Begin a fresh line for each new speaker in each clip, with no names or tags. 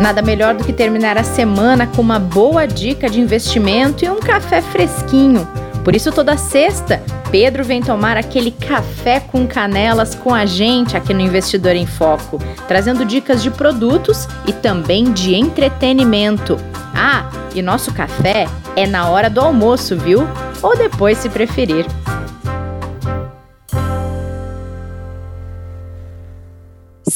Nada melhor do que terminar a semana com uma boa dica de investimento e um café fresquinho. Por isso, toda sexta, Pedro vem tomar aquele café com canelas com a gente aqui no Investidor em Foco, trazendo dicas de produtos e também de entretenimento. Ah, e nosso café é na hora do almoço, viu? Ou depois, se preferir.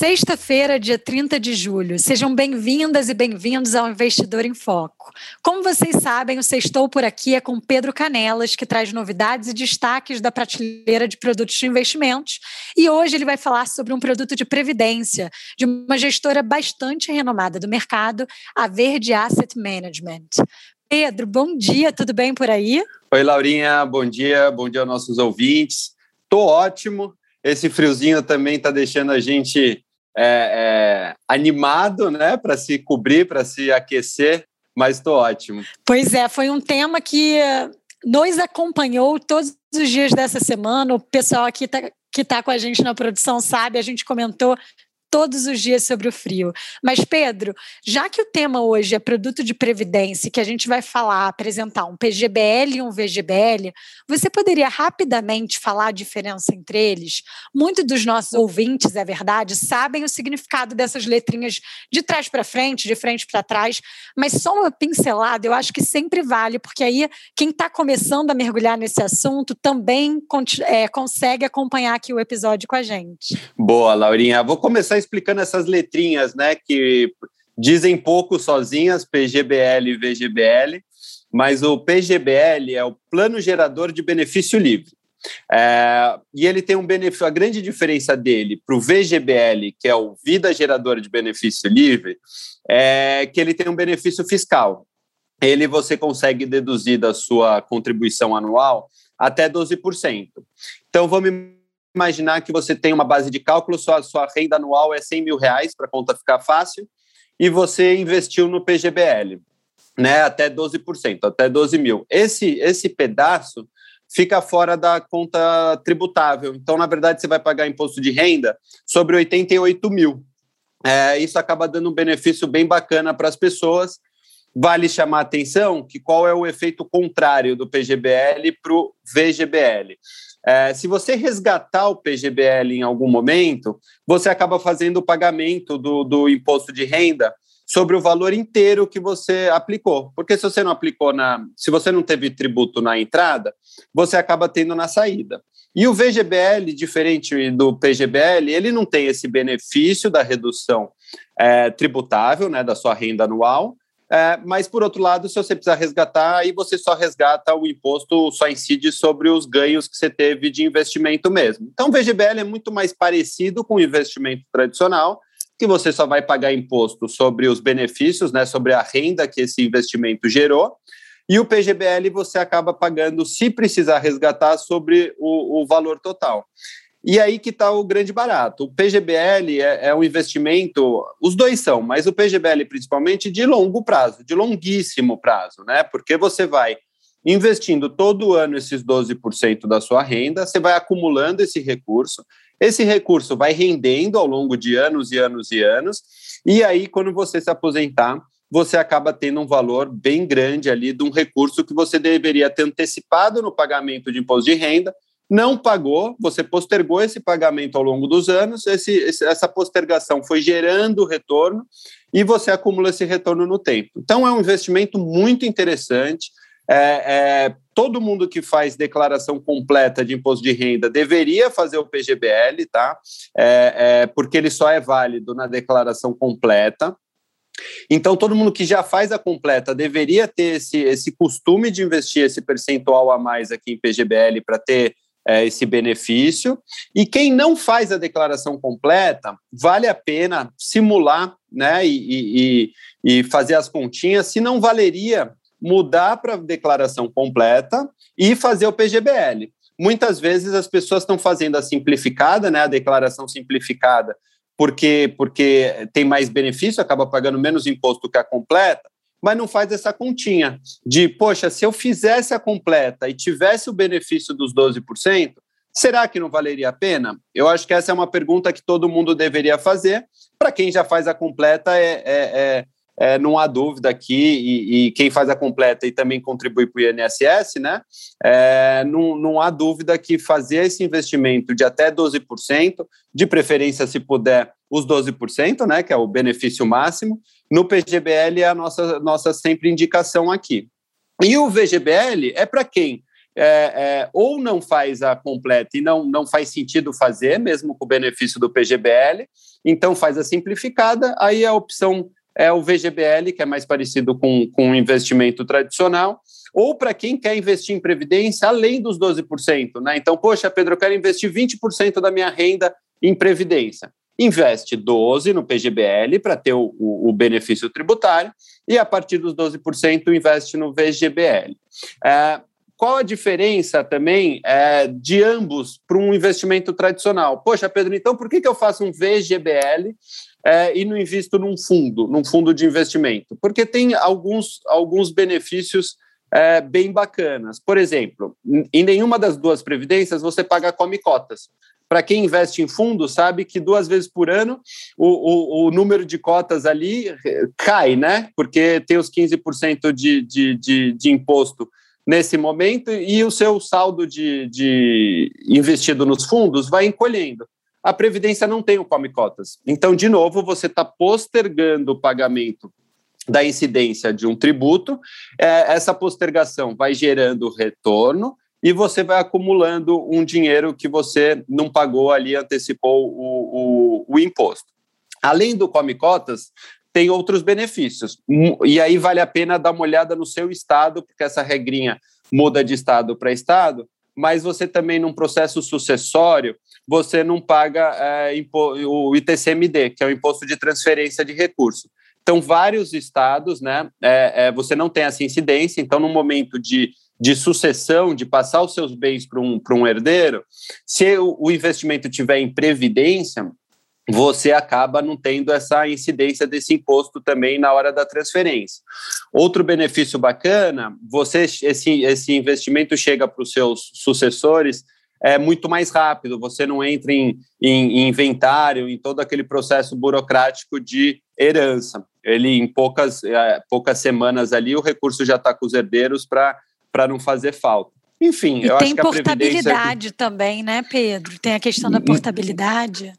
Sexta-feira, dia 30 de julho. Sejam bem-vindas e bem-vindos ao Investidor em Foco. Como vocês sabem, o Sextou por aqui é com Pedro Canelas, que traz novidades e destaques da prateleira de produtos de investimentos. E hoje ele vai falar sobre um produto de previdência de uma gestora bastante renomada do mercado, a Verde Asset Management. Pedro, bom dia, tudo bem por aí?
Oi, Laurinha, bom dia, bom dia aos nossos ouvintes. Tô ótimo. Esse friozinho também está deixando a gente é, é, animado, né, para se cobrir, para se aquecer, mas estou ótimo.
Pois é, foi um tema que nos acompanhou todos os dias dessa semana. O pessoal aqui tá, que está com a gente na produção sabe, a gente comentou todos os dias sobre o frio. Mas, Pedro, já que o tema hoje é produto de previdência, que a gente vai falar, apresentar um PGBL e um VGBL, você poderia rapidamente falar a diferença entre eles? Muitos dos nossos ouvintes, é verdade, sabem o significado dessas letrinhas de trás para frente, de frente para trás, mas só uma pincelada eu acho que sempre vale, porque aí quem está começando a mergulhar nesse assunto também é, consegue acompanhar aqui o episódio com a gente.
Boa, Laurinha. Vou começar explicando essas letrinhas, né, que dizem pouco sozinhas, PGBL e VGBL, mas o PGBL é o Plano Gerador de Benefício Livre. É, e ele tem um benefício, a grande diferença dele para o VGBL, que é o Vida Geradora de Benefício Livre, é que ele tem um benefício fiscal. Ele você consegue deduzir da sua contribuição anual até 12%. Então vamos imaginar que você tem uma base de cálculo, sua, sua renda anual é 100 mil reais, para a conta ficar fácil, e você investiu no PGBL, né, até 12%, até 12 mil. Esse, esse pedaço fica fora da conta tributável. Então, na verdade, você vai pagar imposto de renda sobre 88 mil. É, isso acaba dando um benefício bem bacana para as pessoas. Vale chamar a atenção que qual é o efeito contrário do PGBL para o VGBL. É, se você resgatar o PGBL em algum momento, você acaba fazendo o pagamento do, do imposto de renda sobre o valor inteiro que você aplicou. Porque se você não aplicou na. Se você não teve tributo na entrada, você acaba tendo na saída. E o VGBL, diferente do PGBL, ele não tem esse benefício da redução é, tributável né, da sua renda anual, é, mas, por outro lado, se você precisar resgatar, aí você só resgata o imposto, só incide sobre os ganhos que você teve de investimento mesmo. Então, o VGBL é muito mais parecido com o investimento tradicional, que você só vai pagar imposto sobre os benefícios, né, sobre a renda que esse investimento gerou, e o PGBL você acaba pagando, se precisar resgatar, sobre o, o valor total. E aí que está o grande barato. O PGBL é, é, um investimento, os dois são, mas o PGBL principalmente de longo prazo, de longuíssimo prazo, né? Porque você vai investindo todo ano esses 12% da sua renda, você vai acumulando esse recurso, esse recurso vai rendendo ao longo de anos e anos e anos, e aí quando você se aposentar, você acaba tendo um valor bem grande ali de um recurso que você deveria ter antecipado no pagamento de imposto de renda, não pagou, você postergou esse pagamento ao longo dos anos, esse, essa postergação foi gerando retorno e você acumula esse retorno no tempo. Então, é um investimento muito interessante. É, é, todo mundo que faz declaração completa de imposto de renda deveria fazer o PGBL, tá? É, é, porque ele só é válido na declaração completa. Então, todo mundo que já faz a completa deveria ter esse, esse costume de investir esse percentual a mais aqui em PGBL para ter é, esse benefício. E quem não faz a declaração completa, vale a pena simular né, e, e, e fazer as continhas, se não valeria mudar para declaração completa e fazer o PGBL. Muitas vezes as pessoas estão fazendo a simplificada, né, a declaração simplificada, porque, porque tem mais benefício, acaba pagando menos imposto que a completa, mas não faz essa continha de, poxa, se eu fizesse a completa e tivesse o benefício dos 12%, será que não valeria a pena? Eu acho que essa é uma pergunta que todo mundo deveria fazer. Para quem já faz a completa, é, é, é, é, não há dúvida aqui, e, e, quem faz a completa e também contribui para o INSS, né? É, não, não há dúvida que fazer esse investimento de até 12%, de preferência, se puder, os 12%, né? Que é o benefício máximo, no PGBL é a nossa, nossa sempre indicação aqui. E o VGBL é para quem é, é, ou não faz a completa e não, não faz sentido fazer, mesmo com o benefício do PGBL, então faz a simplificada, aí a opção é o VGBL, que é mais parecido com, com investimento tradicional, ou para quem quer investir em previdência além dos 12%. Né? Então, poxa, Pedro, eu quero investir 20% da minha renda em previdência. Investe 12% no PGBL para ter o, o, o, benefício tributário, e a partir dos 12% investe no VGBL. É, qual a diferença também é, de ambos para um investimento tradicional? Poxa, Pedro, então por que, que eu faço um VGBL é, e não invisto num fundo, num fundo de investimento? Porque tem alguns, alguns benefícios é, bem bacanas. Por exemplo, em nenhuma das duas previdências você paga come cotas. Para quem investe em fundo, sabe que duas vezes por ano o, o, o número de cotas ali é, cai, né? Porque tem os 15% de, de, de, de imposto nesse momento e o seu saldo de, de investido nos fundos vai encolhendo a Previdência não tem o come cotas. Então, de novo, você está postergando o pagamento da incidência de um tributo, é, essa postergação vai gerando retorno e você vai acumulando um dinheiro que você não pagou ali, antecipou o, o, o imposto. Além do come cotas, tem outros benefícios. E aí vale a pena dar uma olhada no seu estado, porque essa regrinha muda de estado para estado, mas você também, num processo sucessório, você não paga é, o ITCMD, que é o Imposto de Transferência de Recurso. Então, vários estados, né, é, é, você não tem essa incidência, então, no momento de, de sucessão, de passar os seus bens para um, um herdeiro, se o, o investimento tiver em previdência, você acaba não tendo essa incidência desse imposto também na hora da transferência. Outro benefício bacana, você esse, esse investimento chega para os seus sucessores é muito mais rápido, você não entra em, em, em inventário, em todo aquele processo burocrático de herança. Ele, em poucas, é, poucas semanas ali, o recurso já está com os herdeiros para não fazer falta. Enfim,
e
eu
acho
que a
portabilidade também, né, Pedro? Tem a questão da portabilidade.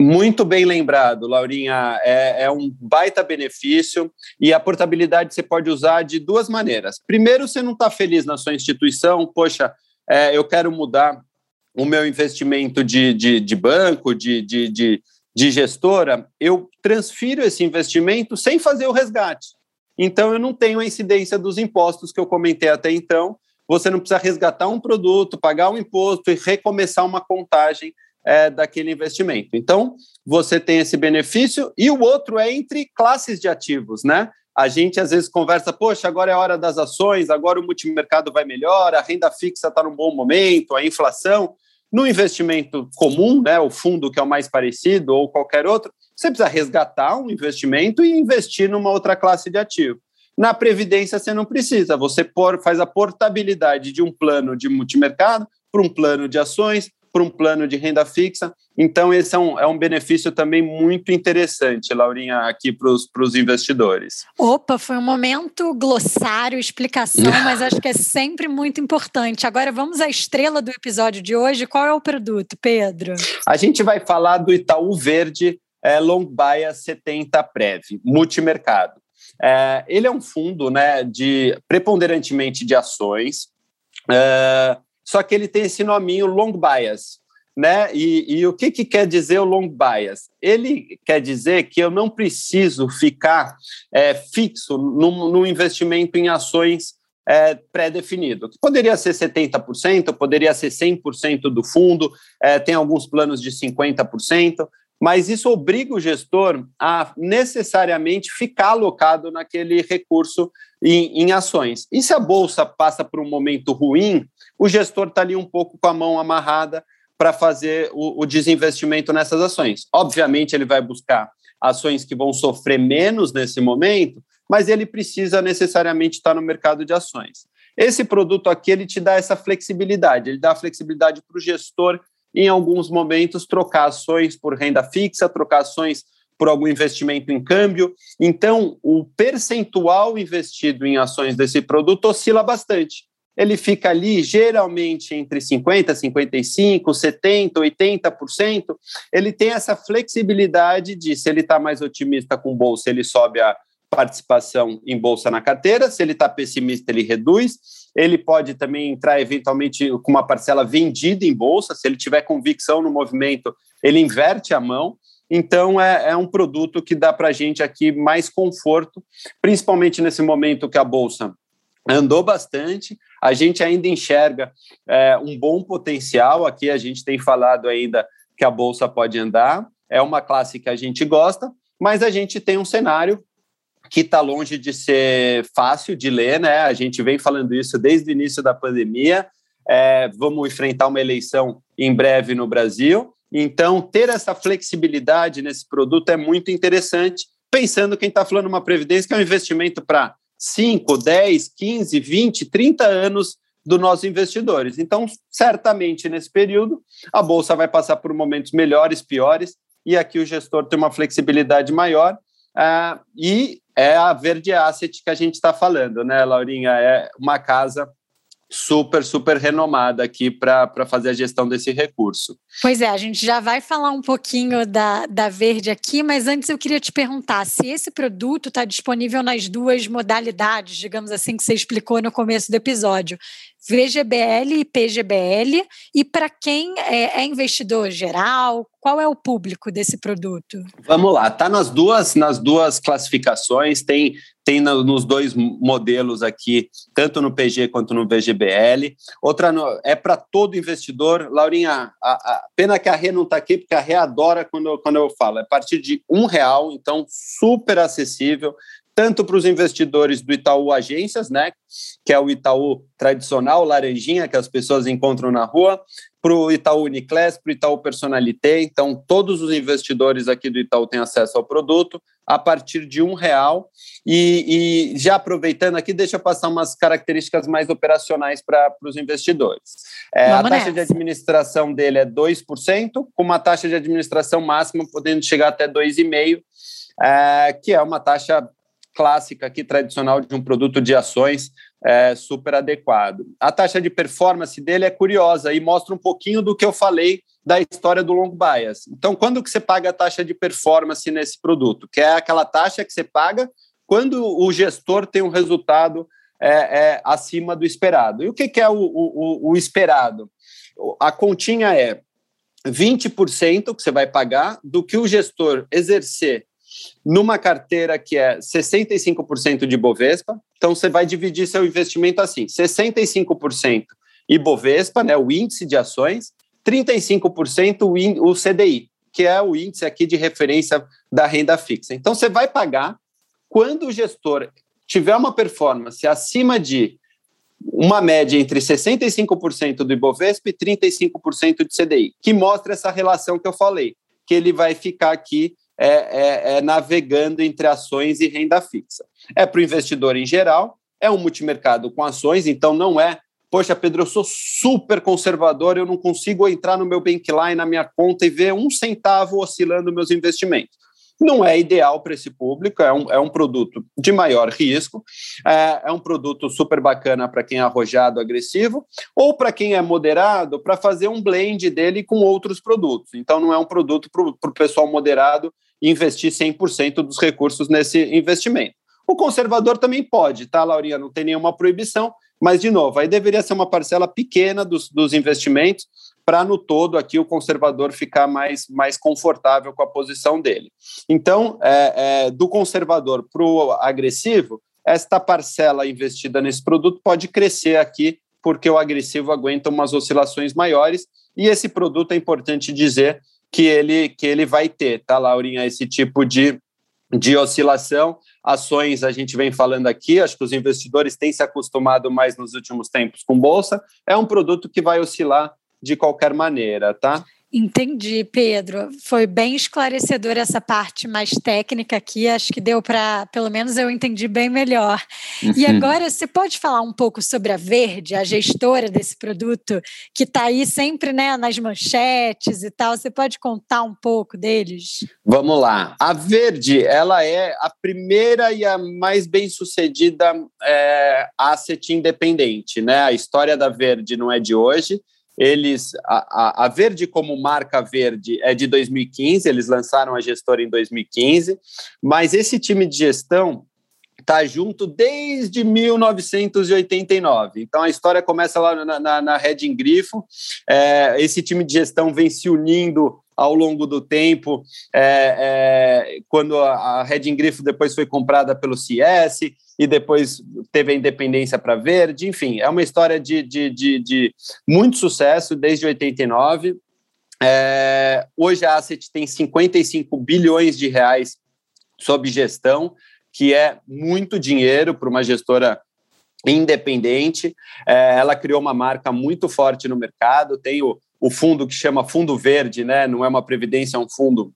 Muito bem lembrado, Laurinha. É, é, um baita benefício e a portabilidade você pode usar de duas maneiras. Primeiro, você não está feliz na sua instituição, poxa, é, eu quero mudar o meu investimento de, de, de banco, de, de, de, de gestora, eu transfiro esse investimento sem fazer o resgate. Então, eu não tenho a incidência dos impostos que eu comentei até então. Você não precisa resgatar um produto, pagar um imposto e recomeçar uma contagem é, daquele investimento. Então, você tem esse benefício, e o outro é entre classes de ativos, né? A gente às vezes conversa, poxa, agora é hora das ações, agora o multimercado vai melhor, a renda fixa está num bom momento, a inflação. No investimento comum, né, o fundo que é o mais parecido ou qualquer outro, você precisa resgatar um investimento e investir numa outra classe de ativo. Na previdência você não precisa, você por, faz a portabilidade de um plano de multimercado para um plano de ações, para um plano de renda fixa. Então, esse é um, é um benefício também muito interessante, Laurinha, aqui para os investidores.
Opa, foi um momento glossário, explicação, mas acho que é sempre muito importante. Agora, vamos à estrela do episódio de hoje. Qual é o produto, Pedro?
A gente vai falar do Itaú Verde é, Long Baia 70 Prev, multimercado. É, ele é um fundo né, de preponderantemente de ações. É, só que ele tem esse nominho long bias. Né? E, e o que, que quer dizer o long bias? Ele quer dizer que eu não preciso ficar é, fixo no, no investimento em ações é, pré-definido, poderia ser 70%, poderia ser 100% do fundo, é, tem alguns planos de 50%, mas isso obriga o gestor a necessariamente ficar alocado naquele recurso em, em ações. E se a bolsa passa por um momento ruim, o gestor está ali um pouco com a mão amarrada para fazer o, o, desinvestimento nessas ações. Obviamente, ele vai buscar ações que vão sofrer menos nesse momento, mas ele precisa necessariamente estar no mercado de ações. Esse produto aqui ele te dá essa flexibilidade, ele dá flexibilidade para o gestor em alguns momentos trocar ações por renda fixa, trocar ações por algum investimento em câmbio. Então, o percentual investido em ações desse produto oscila bastante. Ele fica ali geralmente entre 50, 55, 70, 80%. Ele tem essa flexibilidade de se ele está mais otimista com bolsa, ele sobe a participação em bolsa na carteira, se ele está pessimista, ele reduz. Ele pode também entrar eventualmente com uma parcela vendida em bolsa, se ele tiver convicção no movimento, ele inverte a mão. Então, é, é um produto que dá para a gente aqui mais conforto, principalmente nesse momento que a bolsa andou bastante. A gente ainda enxerga é, um bom potencial. Aqui a gente tem falado ainda que a bolsa pode andar. É uma classe que a gente gosta, mas a gente tem um cenário que está longe de ser fácil de ler, né? A gente vem falando isso desde o início da pandemia. É, vamos enfrentar uma eleição em breve no Brasil. Então, ter essa flexibilidade nesse produto é muito interessante, pensando quem está falando uma previdência que é um investimento para 5, 10, 15, 20, 30 anos dos nossos investidores. Então, certamente nesse período, a bolsa vai passar por momentos melhores, piores, e aqui o gestor tem uma flexibilidade maior. Uh, e é a Verde Asset que a gente está falando, né, Laurinha? É uma casa super, super renomada aqui para fazer a gestão desse recurso.
Pois é, a gente já vai falar um pouquinho da, da Verde aqui, mas antes eu queria te perguntar se esse produto está disponível nas duas modalidades, digamos assim, que você explicou no começo do episódio. VGBL e PGBL, e para quem é, é, investidor geral, qual é o público desse produto?
Vamos lá, tá nas duas nas duas classificações, tem tem nos dois modelos aqui, tanto no PG quanto no VGBL. Outra no, é para todo investidor. Laurinha, a, a, pena que a Rê não está aqui, porque a Rê adora quando, quando eu falo. É a partir de um real, então super acessível tanto para os investidores do Itaú Agências, né, que é o Itaú tradicional, laranjinha, que as pessoas encontram na rua, para o Itaú Uniclass, para o Itaú Personalité. Então, todos os investidores aqui do Itaú têm acesso ao produto a partir de um real. E, e já aproveitando aqui, deixa eu passar umas características mais operacionais para os investidores. É, a taxa nessa. de administração dele é 2%, com uma taxa de administração máxima podendo chegar até 2,5%, é, que é uma taxa clássica aqui, tradicional de um produto de ações é, super adequado. A taxa de performance dele é curiosa e mostra um pouquinho do que eu falei da história do long bias. Então, quando que você paga a taxa de performance nesse produto? Que é aquela taxa que você paga quando o gestor tem um resultado é, é, acima do esperado. E o que, que é o, o, o esperado? A continha é 20% que você vai pagar do que o gestor exercer numa carteira que é 65% de Bovespa, então você vai dividir seu investimento assim: 65% Ibovespa, né, o índice de ações, 35% o CDI, que é o índice aqui de referência da renda fixa. Então você vai pagar quando o gestor tiver uma performance acima de uma média entre 65% do Ibovespa e 35% de CDI, que mostra essa relação que eu falei, que ele vai ficar aqui é, é, é navegando entre ações e renda fixa. É para o investidor em geral, é um multimercado com ações, então não é, poxa, Pedro, eu sou super conservador, eu não consigo entrar no meu Bankline, na minha conta e ver um centavo oscilando meus investimentos não é ideal para esse público, é um, é um produto de maior risco, é, é um produto super bacana para quem é arrojado, agressivo, ou para quem é moderado, para fazer um blend dele com outros produtos. Então, não é um produto para o pessoal moderado investir 100% dos recursos nesse investimento. O conservador também pode, tá, Laurinha? Não tem nenhuma proibição, mas, de novo, aí deveria ser uma parcela pequena dos, dos investimentos para, no todo, aqui o conservador ficar mais, mais confortável com a posição dele. Então, é, é, do conservador para o agressivo, esta parcela investida nesse produto pode crescer aqui, porque o agressivo aguenta umas oscilações maiores, e esse produto é importante dizer que ele, que ele vai ter, tá, Laurinha, esse tipo de, de oscilação. Ações, a gente vem falando aqui, acho que os investidores têm se acostumado mais nos últimos tempos com bolsa. É um produto que vai oscilar de qualquer maneira, tá?
Entendi, Pedro. Foi bem esclarecedor essa parte mais técnica aqui. Acho que deu para, pelo menos eu entendi bem melhor. Uhum. E agora você pode falar um pouco sobre a Verde, a gestora desse produto, que está aí sempre né, nas manchetes e tal. Você pode contar um pouco deles?
Vamos lá. A Verde, ela é a primeira e a mais bem sucedida é, asset independente, né? A história da Verde não é de hoje eles a, a, Verde como marca Verde é de 2015, eles lançaram a gestora em 2015, mas esse time de gestão está junto desde 1989. Então a história começa lá na, na, na Red Grifo. É, esse time de gestão vem se unindo ao longo do tempo, é, é, quando a, Red Grifo depois foi comprada pelo CS e depois teve a independência para Verde, enfim, é uma história de, de, de, de muito sucesso desde 89. É, hoje a Asset tem 55 bilhões de reais sob gestão, que é muito dinheiro para uma gestora independente. É, ela criou uma marca muito forte no mercado, tem o, o fundo que chama Fundo Verde, né? não é uma previdência, é um fundo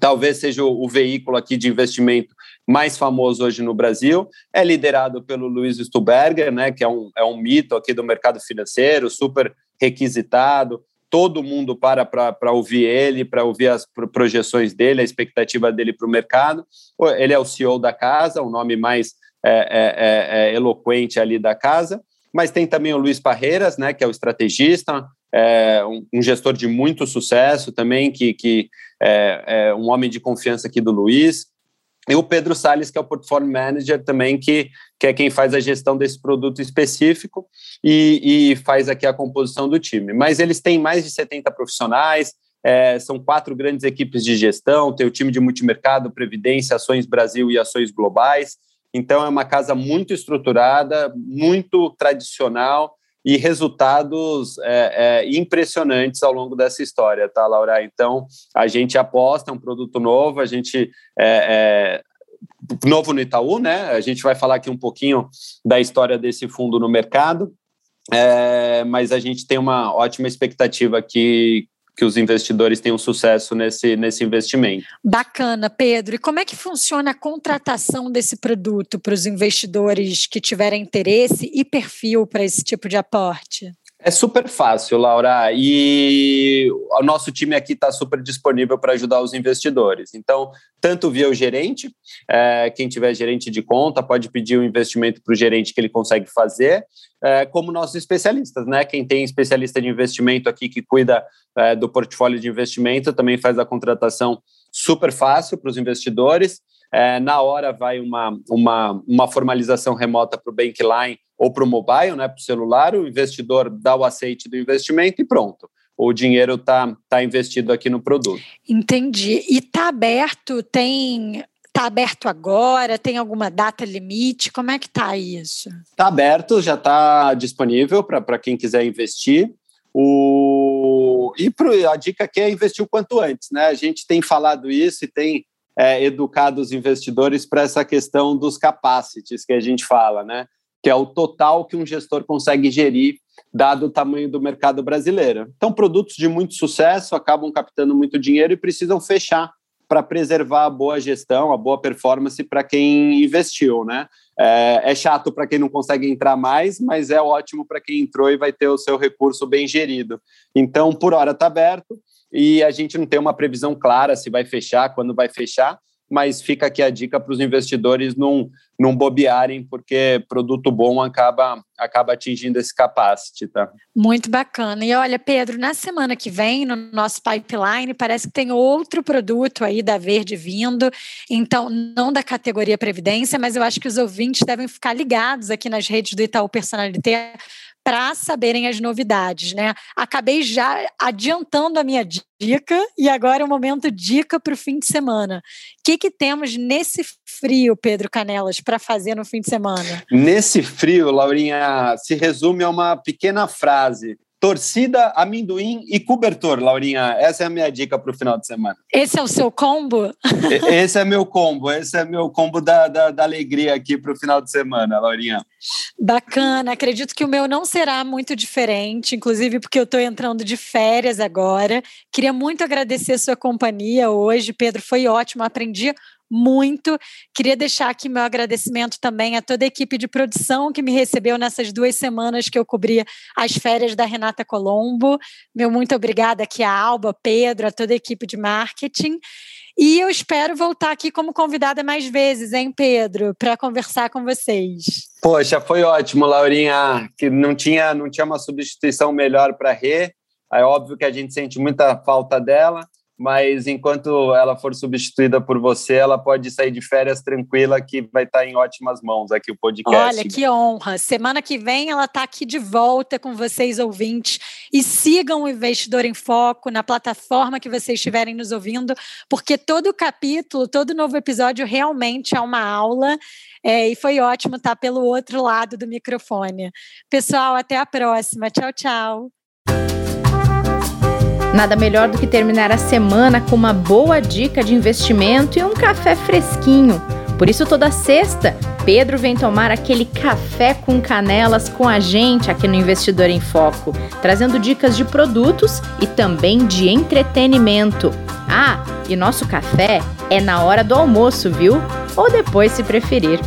talvez seja o, veículo aqui de investimento mais famoso hoje no Brasil. É liderado pelo Luiz Stuberger, né, que é um, é um mito aqui do mercado financeiro, super requisitado. Todo mundo para para ouvir ele, para ouvir as projeções dele, a expectativa dele para o mercado. Ele é o CEO da casa, o nome mais é, é, é, é eloquente ali da casa. Mas tem também o Luiz Parreiras, né, que é o estrategista, é, um, um, gestor de muito sucesso também, que, que é, é, um homem de confiança aqui do Luiz. E o Pedro Salles, que é o portfólio manager também, que, que é quem faz a gestão desse produto específico e, e faz aqui a composição do time. Mas eles têm mais de 70 profissionais, é, são quatro grandes equipes de gestão, tem o time de multimercado, Previdência, Ações Brasil e Ações Globais. Então, é uma casa muito estruturada, muito tradicional, e resultados é, é, impressionantes ao longo dessa história, tá, Laura? Então, a gente aposta um produto novo, a gente é, é, novo no Itaú, né? A gente vai falar aqui um pouquinho da história desse fundo no mercado, é, mas a gente tem uma ótima expectativa que, que os investidores tenham sucesso nesse, nesse investimento.
Bacana, Pedro. E como é que funciona a contratação desse produto para os investidores que tiverem interesse e perfil para esse tipo de aporte?
É super fácil, Laura, e o nosso time aqui está super disponível para ajudar os investidores. Então, tanto via o gerente, é, quem tiver gerente de conta pode pedir o um investimento para o gerente que ele consegue fazer, é, como nossos especialistas, né? Quem tem especialista de investimento aqui que cuida é, do portfólio de investimento também faz a contratação super fácil para os investidores. É, na hora vai uma, uma, uma formalização remota para o Bankline ou para o mobile, né, para o celular, o investidor dá o aceite do investimento e pronto. O dinheiro está tá investido aqui no produto.
Entendi. E está aberto, tem Está aberto agora? Tem alguma data limite? Como é que está isso?
Está aberto, já está disponível para quem quiser investir. O... E pro, a dica aqui é investir o quanto antes. Né? A gente tem falado isso e tem é, educado os investidores para essa questão dos capacities que a gente fala. Né? Que é o total que um gestor consegue gerir, dado o tamanho do mercado brasileiro. Então, produtos de muito sucesso acabam captando muito dinheiro e precisam fechar para preservar a boa gestão, a boa performance para quem investiu, né? É, é chato para quem não consegue entrar mais, mas é ótimo para quem entrou e vai ter o seu recurso bem gerido. Então, por hora está aberto e a gente não tem uma previsão clara se vai fechar, quando vai fechar, mas fica aqui a dica para os investidores não, não bobearem, porque produto bom acaba, acaba atingindo esse capacity, tá?
Muito bacana. E olha, Pedro, na semana que vem, no nosso pipeline, parece que tem outro produto aí da Verde vindo, então, não da categoria Previdência, mas eu acho que os ouvintes devem ficar ligados aqui nas redes do Itaú Personalité para saberem as novidades, né? Acabei já adiantando a minha dica e agora é o momento dica para o fim de semana. O que, que temos nesse frio, Pedro Canelas, para fazer no fim de semana?
Nesse frio, Laurinha, se resume a uma pequena frase: torcida, amendoim e cobertor, Laurinha. Essa é a minha dica para o final de semana.
Esse é o seu combo?
Esse é meu combo, esse é meu combo da, da, da alegria aqui para o final de semana, Laurinha.
Bacana, acredito que o meu não será muito diferente, inclusive porque eu estou entrando de férias agora. Queria muito agradecer a sua companhia hoje, Pedro, foi ótimo, aprendi muito. Queria deixar aqui meu agradecimento também a toda a equipe de produção que me recebeu nessas duas semanas que eu cobri as férias da Renata Colombo. Meu muito obrigada aqui a Alba, Pedro, a toda a equipe de marketing. E eu espero voltar aqui como convidada mais vezes, hein, Pedro, para conversar com vocês.
Poxa, foi ótimo, Laurinha, que não tinha, não tinha uma substituição melhor para Rê. É óbvio que a gente sente muita falta dela mas enquanto ela for substituída por você, ela pode sair de férias tranquila, que vai estar em ótimas mãos aqui o podcast.
Olha, que honra. Semana que vem ela está aqui de volta com vocês, ouvintes. E sigam o Investidor em Foco na plataforma que vocês estiverem nos ouvindo, porque todo capítulo, todo novo episódio realmente é uma aula. É, e foi ótimo estar pelo outro lado do microfone. Pessoal, até a próxima. Tchau, tchau.
Nada melhor do que terminar a semana com uma boa dica de investimento e um café fresquinho. Por isso, toda sexta, Pedro vem tomar aquele café com canelas com a gente aqui no Investidor em Foco, trazendo dicas de produtos e também de entretenimento. Ah, e nosso café é na hora do almoço, viu? Ou depois, se preferir.